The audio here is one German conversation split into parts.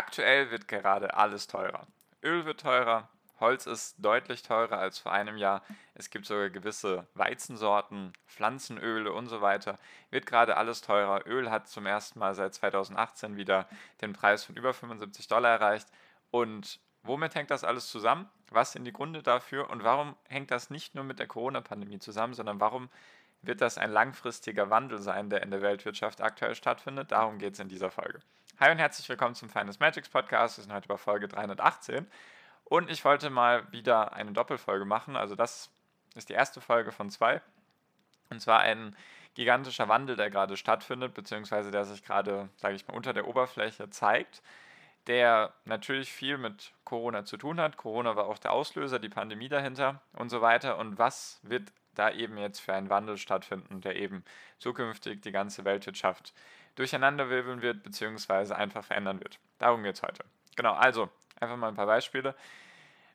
Aktuell wird gerade alles teurer. Öl wird teurer, Holz ist deutlich teurer als vor einem Jahr. Es gibt sogar gewisse Weizensorten, Pflanzenöle und so weiter. Wird gerade alles teurer. Öl hat zum ersten Mal seit 2018 wieder den Preis von über 75 Dollar erreicht. Und womit hängt das alles zusammen? Was sind die Gründe dafür? Und warum hängt das nicht nur mit der Corona-Pandemie zusammen, sondern warum wird das ein langfristiger Wandel sein, der in der Weltwirtschaft aktuell stattfindet? Darum geht es in dieser Folge. Hi und herzlich willkommen zum Finance Magics Podcast. Wir sind heute bei Folge 318 und ich wollte mal wieder eine Doppelfolge machen. Also das ist die erste Folge von zwei. Und zwar ein gigantischer Wandel, der gerade stattfindet, beziehungsweise der sich gerade, sage ich mal, unter der Oberfläche zeigt, der natürlich viel mit Corona zu tun hat. Corona war auch der Auslöser, die Pandemie dahinter und so weiter. Und was wird da eben jetzt für einen Wandel stattfinden, der eben zukünftig die ganze Weltwirtschaft durcheinanderwirbeln wird, beziehungsweise einfach verändern wird. Darum geht es heute. Genau, also einfach mal ein paar Beispiele.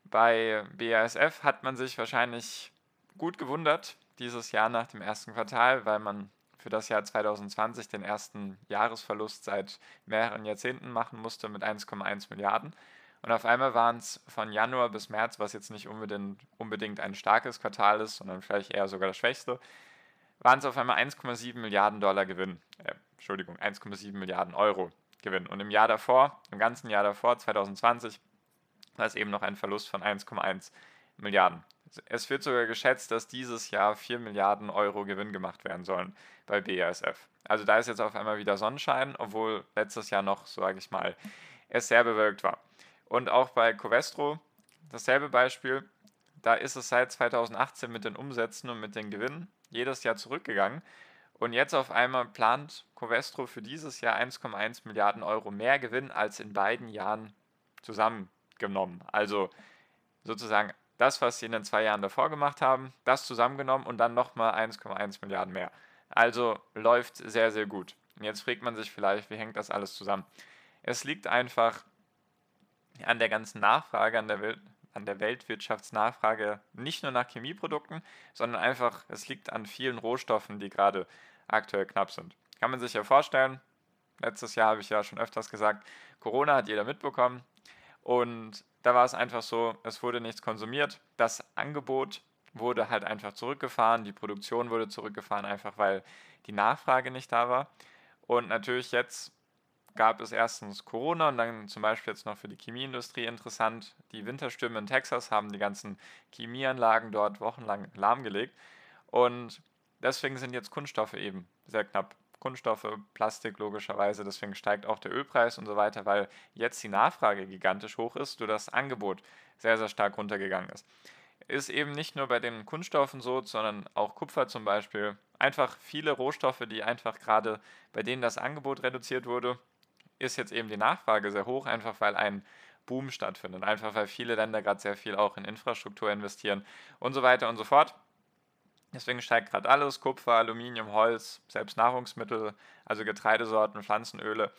Bei BASF hat man sich wahrscheinlich gut gewundert dieses Jahr nach dem ersten Quartal, weil man für das Jahr 2020 den ersten Jahresverlust seit mehreren Jahrzehnten machen musste mit 1,1 Milliarden. Und auf einmal waren es von Januar bis März, was jetzt nicht unbedingt, unbedingt ein starkes Quartal ist, sondern vielleicht eher sogar das schwächste, waren es auf einmal 1,7 Milliarden Dollar Gewinn. Äh, Entschuldigung, 1,7 Milliarden Euro Gewinn. Und im Jahr davor, im ganzen Jahr davor, 2020, war es eben noch ein Verlust von 1,1 Milliarden. Es wird sogar geschätzt, dass dieses Jahr 4 Milliarden Euro Gewinn gemacht werden sollen bei BASF. Also da ist jetzt auf einmal wieder Sonnenschein, obwohl letztes Jahr noch, sage ich mal, es sehr bewölkt war. Und auch bei Covestro dasselbe Beispiel. Da ist es seit 2018 mit den Umsätzen und mit den Gewinnen jedes Jahr zurückgegangen. Und jetzt auf einmal plant Covestro für dieses Jahr 1,1 Milliarden Euro mehr Gewinn als in beiden Jahren zusammengenommen. Also sozusagen das, was sie in den zwei Jahren davor gemacht haben, das zusammengenommen und dann nochmal 1,1 Milliarden mehr. Also läuft sehr, sehr gut. Und jetzt fragt man sich vielleicht, wie hängt das alles zusammen? Es liegt einfach an der ganzen Nachfrage, an der, Welt, an der Weltwirtschaftsnachfrage nicht nur nach Chemieprodukten, sondern einfach, es liegt an vielen Rohstoffen, die gerade aktuell knapp sind. Kann man sich ja vorstellen, letztes Jahr habe ich ja schon öfters gesagt, Corona hat jeder mitbekommen und da war es einfach so, es wurde nichts konsumiert, das Angebot wurde halt einfach zurückgefahren, die Produktion wurde zurückgefahren, einfach weil die Nachfrage nicht da war. Und natürlich jetzt gab es erstens Corona und dann zum Beispiel jetzt noch für die Chemieindustrie interessant. Die Winterstürme in Texas haben die ganzen Chemieanlagen dort wochenlang lahmgelegt. Und deswegen sind jetzt Kunststoffe eben sehr knapp. Kunststoffe, Plastik logischerweise, deswegen steigt auch der Ölpreis und so weiter, weil jetzt die Nachfrage gigantisch hoch ist, sodass das Angebot sehr, sehr stark runtergegangen ist. Ist eben nicht nur bei den Kunststoffen so, sondern auch Kupfer zum Beispiel. Einfach viele Rohstoffe, die einfach gerade bei denen das Angebot reduziert wurde, ist jetzt eben die Nachfrage sehr hoch, einfach weil ein Boom stattfindet, einfach weil viele Länder gerade sehr viel auch in Infrastruktur investieren und so weiter und so fort. Deswegen steigt gerade alles, Kupfer, Aluminium, Holz, selbst Nahrungsmittel, also Getreidesorten, Pflanzenöle.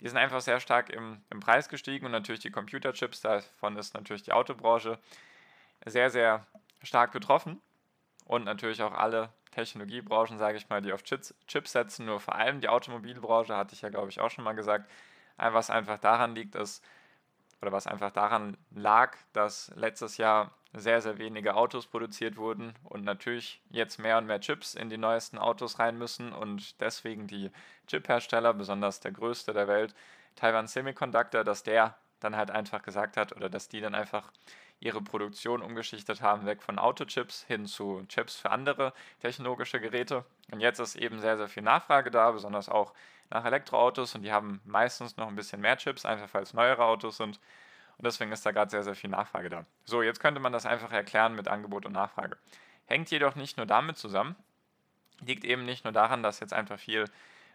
Die sind einfach sehr stark im, im Preis gestiegen und natürlich die Computerchips, davon ist natürlich die Autobranche sehr, sehr stark betroffen und natürlich auch alle Technologiebranchen, sage ich mal, die auf Chips, Chips setzen, nur vor allem die Automobilbranche, hatte ich ja, glaube ich, auch schon mal gesagt, was einfach daran liegt, ist, oder was einfach daran lag, dass letztes Jahr sehr, sehr wenige Autos produziert wurden und natürlich jetzt mehr und mehr Chips in die neuesten Autos rein müssen und deswegen die Chip-Hersteller, besonders der größte der Welt, Taiwan Semiconductor, dass der dann halt einfach gesagt hat oder dass die dann einfach ihre Produktion umgeschichtet haben, weg von Autochips hin zu Chips für andere technologische Geräte. Und jetzt ist eben sehr, sehr viel Nachfrage da, besonders auch nach Elektroautos und die haben meistens noch ein bisschen mehr Chips, einfach weil es neuere Autos sind. Und deswegen ist da gerade sehr, sehr viel Nachfrage da. So, jetzt könnte man das einfach erklären mit Angebot und Nachfrage. Hängt jedoch nicht nur damit zusammen, liegt eben nicht nur daran, dass jetzt einfach viel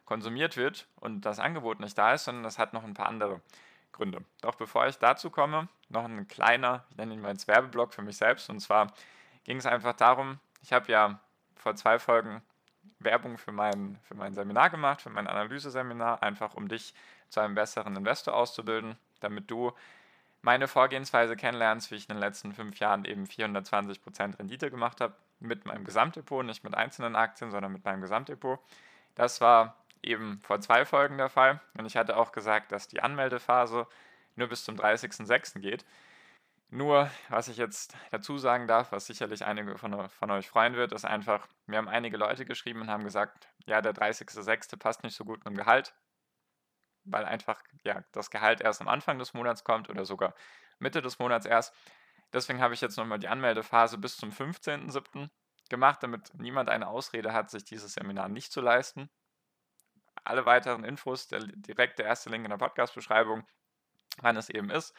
konsumiert wird und das Angebot nicht da ist, sondern das hat noch ein paar andere Gründe. Doch bevor ich dazu komme, noch ein kleiner, ich nenne ihn mal als Werbeblock für mich selbst. Und zwar ging es einfach darum, ich habe ja vor zwei Folgen Werbung für mein, für mein Seminar gemacht, für mein Analyseseminar, einfach um dich zu einem besseren Investor auszubilden, damit du meine Vorgehensweise kennenlernst, wie ich in den letzten fünf Jahren eben 420% Rendite gemacht habe, mit meinem Gesamtdepot, nicht mit einzelnen Aktien, sondern mit meinem Gesamtdepot. Das war eben vor zwei Folgen der Fall und ich hatte auch gesagt, dass die Anmeldephase nur bis zum 30.06. geht. Nur, was ich jetzt dazu sagen darf, was sicherlich einige von, von euch freuen wird, ist einfach, mir haben einige Leute geschrieben und haben gesagt, ja, der 30.06. passt nicht so gut mit dem Gehalt, weil einfach ja, das Gehalt erst am Anfang des Monats kommt oder sogar Mitte des Monats erst. Deswegen habe ich jetzt nochmal die Anmeldephase bis zum 15.07. gemacht, damit niemand eine Ausrede hat, sich dieses Seminar nicht zu leisten. Alle weiteren Infos, der, direkt der erste Link in der Podcast-Beschreibung, wann es eben ist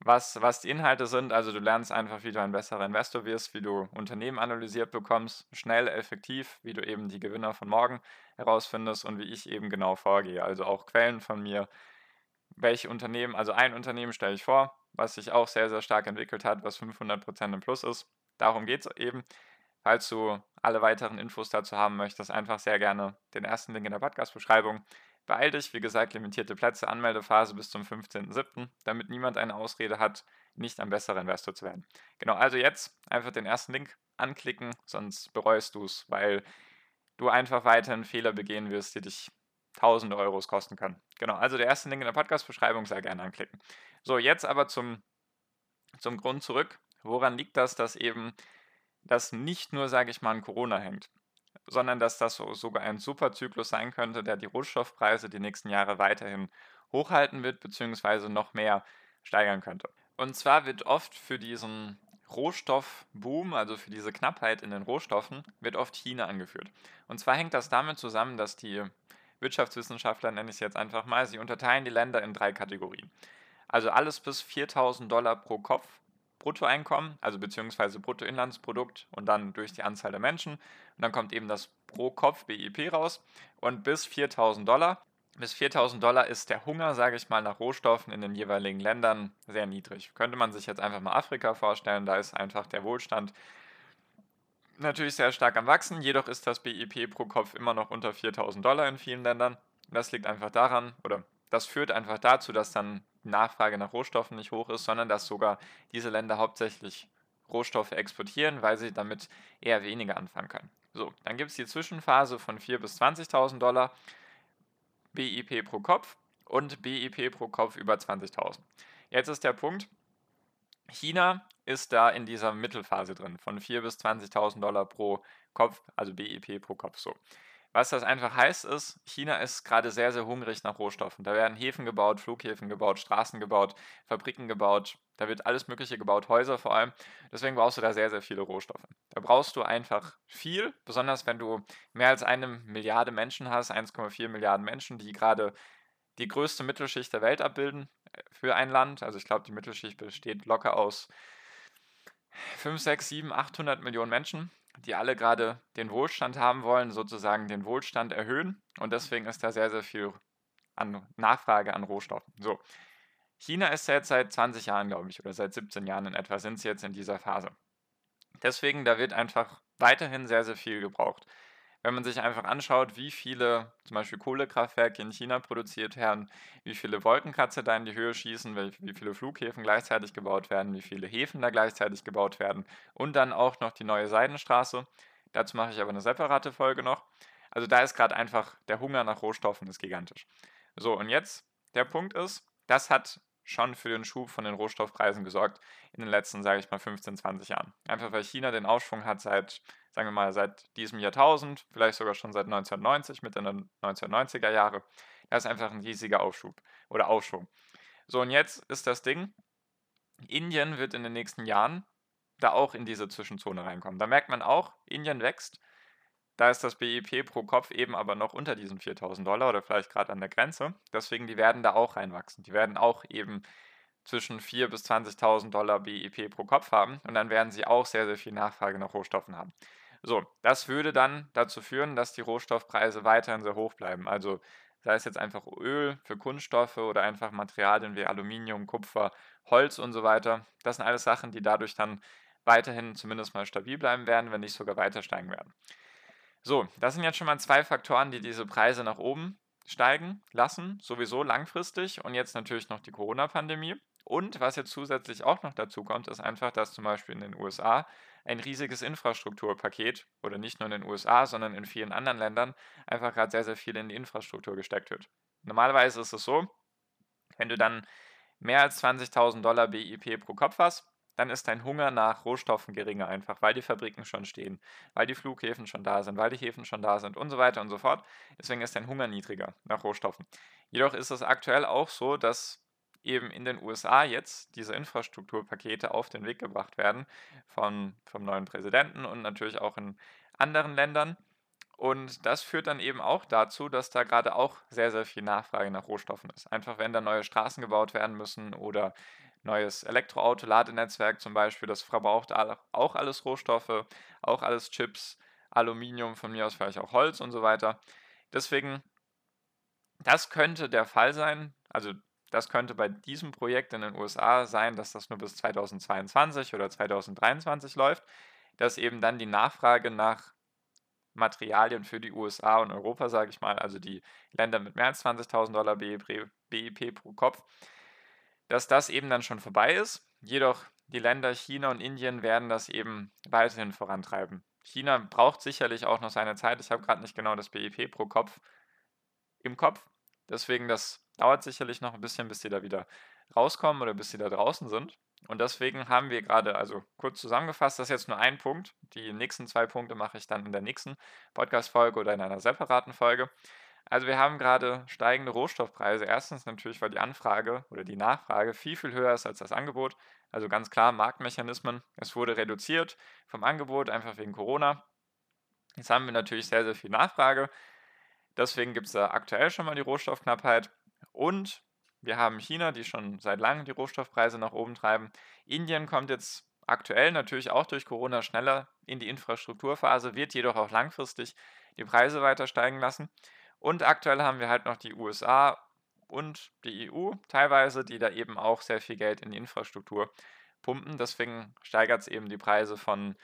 was, was die Inhalte sind. Also du lernst einfach, wie du ein besserer Investor wirst, wie du Unternehmen analysiert bekommst, schnell, effektiv, wie du eben die Gewinner von morgen herausfindest und wie ich eben genau vorgehe. Also auch Quellen von mir, welche Unternehmen, also ein Unternehmen stelle ich vor, was sich auch sehr, sehr stark entwickelt hat, was 500% im Plus ist. Darum geht es eben. Falls du alle weiteren Infos dazu haben möchtest, einfach sehr gerne den ersten Link in der Podcast-Beschreibung. Beeil dich, wie gesagt, limitierte Plätze, Anmeldephase bis zum 15.07., damit niemand eine Ausrede hat, nicht ein besserer Investor zu werden. Genau, also jetzt einfach den ersten Link anklicken, sonst bereust du es, weil du einfach weiterhin Fehler begehen wirst, die dich tausende Euros kosten können. Genau, also der erste Link in der Podcast-Beschreibung sehr gerne anklicken. So, jetzt aber zum, zum Grund zurück. Woran liegt das, dass eben das nicht nur, sage ich mal, an Corona hängt? sondern dass das sogar ein Superzyklus sein könnte, der die Rohstoffpreise die nächsten Jahre weiterhin hochhalten wird, beziehungsweise noch mehr steigern könnte. Und zwar wird oft für diesen Rohstoffboom, also für diese Knappheit in den Rohstoffen, wird oft China angeführt. Und zwar hängt das damit zusammen, dass die Wirtschaftswissenschaftler, nenne ich es jetzt einfach mal, sie unterteilen die Länder in drei Kategorien. Also alles bis 4000 Dollar pro Kopf Bruttoeinkommen, also beziehungsweise Bruttoinlandsprodukt und dann durch die Anzahl der Menschen. Und dann kommt eben das pro Kopf BIP raus und bis 4000 Dollar. Bis 4000 Dollar ist der Hunger, sage ich mal, nach Rohstoffen in den jeweiligen Ländern sehr niedrig. Könnte man sich jetzt einfach mal Afrika vorstellen, da ist einfach der Wohlstand natürlich sehr stark am Wachsen, jedoch ist das BIP pro Kopf immer noch unter 4000 Dollar in vielen Ländern. Das liegt einfach daran, oder das führt einfach dazu, dass dann Nachfrage nach Rohstoffen nicht hoch ist, sondern dass sogar diese Länder hauptsächlich Rohstoffe exportieren, weil sie damit eher weniger anfangen können. So, dann gibt es die Zwischenphase von 4.000 bis 20.000 Dollar BIP pro Kopf und BIP pro Kopf über 20.000. Jetzt ist der Punkt, China ist da in dieser Mittelphase drin, von 4.000 bis 20.000 Dollar pro Kopf, also BIP pro Kopf so. Was das einfach heißt, ist, China ist gerade sehr, sehr hungrig nach Rohstoffen. Da werden Häfen gebaut, Flughäfen gebaut, Straßen gebaut, Fabriken gebaut. Da wird alles Mögliche gebaut, Häuser vor allem. Deswegen brauchst du da sehr, sehr viele Rohstoffe. Da brauchst du einfach viel, besonders wenn du mehr als eine Milliarde Menschen hast, 1,4 Milliarden Menschen, die gerade die größte Mittelschicht der Welt abbilden äh, für ein Land. Also ich glaube, die Mittelschicht besteht locker aus 5, 6, 7, 800 Millionen Menschen die alle gerade den Wohlstand haben wollen, sozusagen den Wohlstand erhöhen. Und deswegen ist da sehr, sehr viel an Nachfrage an Rohstoffen. So. China ist jetzt seit 20 Jahren, glaube ich, oder seit 17 Jahren in etwa sind sie jetzt in dieser Phase. Deswegen, da wird einfach weiterhin sehr, sehr viel gebraucht wenn man sich einfach anschaut, wie viele zum Beispiel Kohlekraftwerke in China produziert werden, wie viele Wolkenkratzer da in die Höhe schießen, wie viele Flughäfen gleichzeitig gebaut werden, wie viele Häfen da gleichzeitig gebaut werden und dann auch noch die neue Seidenstraße. Dazu mache ich aber eine separate Folge noch. Also da ist gerade einfach der Hunger nach Rohstoffen ist gigantisch. So, und jetzt der Punkt ist, das hat schon für den Schub von den Rohstoffpreisen gesorgt in den letzten, sage ich mal, 15, 20 Jahren. Einfach weil China den Aufschwung hat seit sagen wir mal seit diesem Jahrtausend, vielleicht sogar schon seit 1990, Mitte der 1990er Jahre. Das ist einfach ein riesiger Aufschub oder Aufschwung. So, und jetzt ist das Ding, Indien wird in den nächsten Jahren da auch in diese Zwischenzone reinkommen. Da merkt man auch, Indien wächst. Da ist das BIP pro Kopf eben aber noch unter diesen 4000 Dollar oder vielleicht gerade an der Grenze. Deswegen, die werden da auch reinwachsen. Die werden auch eben zwischen 4.000 bis 20.000 Dollar BIP pro Kopf haben und dann werden sie auch sehr, sehr viel Nachfrage nach Rohstoffen haben. So, das würde dann dazu führen, dass die Rohstoffpreise weiterhin sehr hoch bleiben. Also sei es jetzt einfach Öl für Kunststoffe oder einfach Materialien wie Aluminium, Kupfer, Holz und so weiter. Das sind alles Sachen, die dadurch dann weiterhin zumindest mal stabil bleiben werden, wenn nicht sogar weiter steigen werden. So, das sind jetzt schon mal zwei Faktoren, die diese Preise nach oben steigen lassen, sowieso langfristig und jetzt natürlich noch die Corona-Pandemie. Und was jetzt zusätzlich auch noch dazu kommt, ist einfach, dass zum Beispiel in den USA ein riesiges Infrastrukturpaket oder nicht nur in den USA, sondern in vielen anderen Ländern einfach gerade sehr, sehr viel in die Infrastruktur gesteckt wird. Normalerweise ist es so, wenn du dann mehr als 20.000 Dollar BIP pro Kopf hast, dann ist dein Hunger nach Rohstoffen geringer einfach, weil die Fabriken schon stehen, weil die Flughäfen schon da sind, weil die Häfen schon da sind und so weiter und so fort. Deswegen ist dein Hunger niedriger nach Rohstoffen. Jedoch ist es aktuell auch so, dass eben in den USA jetzt diese Infrastrukturpakete auf den Weg gebracht werden von, vom neuen Präsidenten und natürlich auch in anderen Ländern. Und das führt dann eben auch dazu, dass da gerade auch sehr, sehr viel Nachfrage nach Rohstoffen ist. Einfach wenn da neue Straßen gebaut werden müssen oder neues Elektroauto-Ladenetzwerk zum Beispiel, das verbraucht auch alles Rohstoffe, auch alles Chips, Aluminium, von mir aus vielleicht auch Holz und so weiter. Deswegen, das könnte der Fall sein. Also das könnte bei diesem Projekt in den USA sein, dass das nur bis 2022 oder 2023 läuft, dass eben dann die Nachfrage nach Materialien für die USA und Europa, sage ich mal, also die Länder mit mehr als 20.000 Dollar BIP pro Kopf, dass das eben dann schon vorbei ist. Jedoch die Länder China und Indien werden das eben weiterhin vorantreiben. China braucht sicherlich auch noch seine Zeit. Ich habe gerade nicht genau das BIP pro Kopf im Kopf. Deswegen, das dauert sicherlich noch ein bisschen, bis sie da wieder rauskommen oder bis sie da draußen sind. Und deswegen haben wir gerade, also kurz zusammengefasst, das ist jetzt nur ein Punkt. Die nächsten zwei Punkte mache ich dann in der nächsten Podcast-Folge oder in einer separaten Folge. Also wir haben gerade steigende Rohstoffpreise. Erstens natürlich, weil die Anfrage oder die Nachfrage viel, viel höher ist als das Angebot. Also ganz klar Marktmechanismen. Es wurde reduziert vom Angebot, einfach wegen Corona. Jetzt haben wir natürlich sehr, sehr viel Nachfrage. Deswegen gibt es da aktuell schon mal die Rohstoffknappheit. Und wir haben China, die schon seit langem die Rohstoffpreise nach oben treiben. Indien kommt jetzt aktuell natürlich auch durch Corona schneller in die Infrastrukturphase, wird jedoch auch langfristig die Preise weiter steigen lassen. Und aktuell haben wir halt noch die USA und die EU teilweise, die da eben auch sehr viel Geld in die Infrastruktur pumpen. Deswegen steigert es eben die Preise von,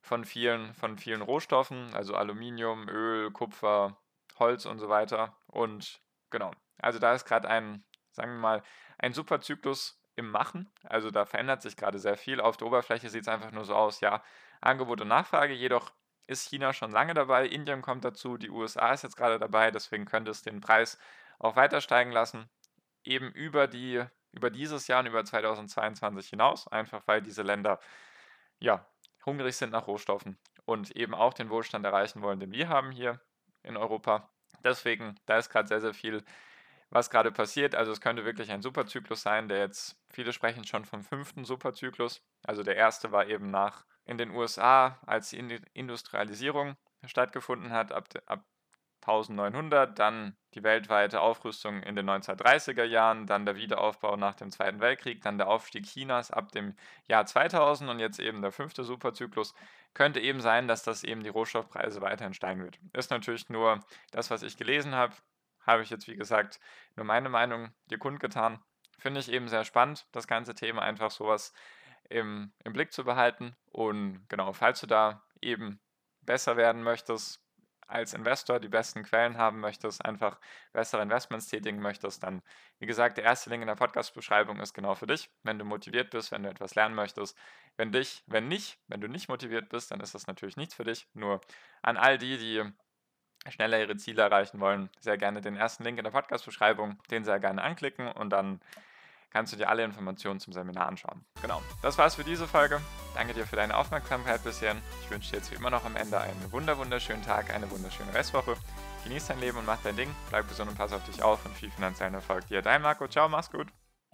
von, vielen, von vielen Rohstoffen, also Aluminium, Öl, Kupfer, Holz und so weiter. Und genau, also da ist gerade ein, sagen wir mal, ein super Zyklus im Machen. Also da verändert sich gerade sehr viel. Auf der Oberfläche sieht es einfach nur so aus, ja, Angebot und Nachfrage. Jedoch ist China schon lange dabei, Indien kommt dazu, die USA ist jetzt gerade dabei, deswegen könnte es den Preis auch weiter steigen lassen, eben über, die, über dieses Jahr und über 2022 hinaus, einfach weil diese Länder ja, hungrig sind nach Rohstoffen und eben auch den Wohlstand erreichen wollen, den wir haben hier in Europa. Deswegen, da ist gerade sehr, sehr viel, was gerade passiert. Also es könnte wirklich ein Superzyklus sein, der jetzt, viele sprechen schon vom fünften Superzyklus. Also der erste war eben nach in den USA, als die Industrialisierung stattgefunden hat, ab, ab 1900, dann die weltweite Aufrüstung in den 1930er Jahren, dann der Wiederaufbau nach dem Zweiten Weltkrieg, dann der Aufstieg Chinas ab dem Jahr 2000 und jetzt eben der fünfte Superzyklus, könnte eben sein, dass das eben die Rohstoffpreise weiterhin steigen wird. Ist natürlich nur das, was ich gelesen habe, habe ich jetzt wie gesagt nur meine Meinung dir kundgetan. Finde ich eben sehr spannend, das ganze Thema einfach sowas im, im Blick zu behalten. Und genau, falls du da eben besser werden möchtest, als Investor die besten Quellen haben möchtest, einfach bessere Investments tätigen möchtest, dann, wie gesagt, der erste Link in der Podcast-Beschreibung ist genau für dich. Wenn du motiviert bist, wenn du etwas lernen möchtest, wenn dich, wenn nicht, wenn du nicht motiviert bist, dann ist das natürlich nichts für dich. Nur an all die, die schneller ihre Ziele erreichen wollen, sehr gerne den ersten Link in der Podcast-Beschreibung, den sehr gerne anklicken und dann kannst du dir alle Informationen zum Seminar anschauen. Genau, das war's für diese Folge. Danke dir für deine Aufmerksamkeit bisher. Ich wünsche dir jetzt wie immer noch am Ende einen wunder wunderschönen Tag, eine wunderschöne Restwoche. Genieß dein Leben und mach dein Ding. Bleib gesund und pass auf dich auf und viel finanziellen Erfolg dir. Dein Marco, ciao, mach's gut.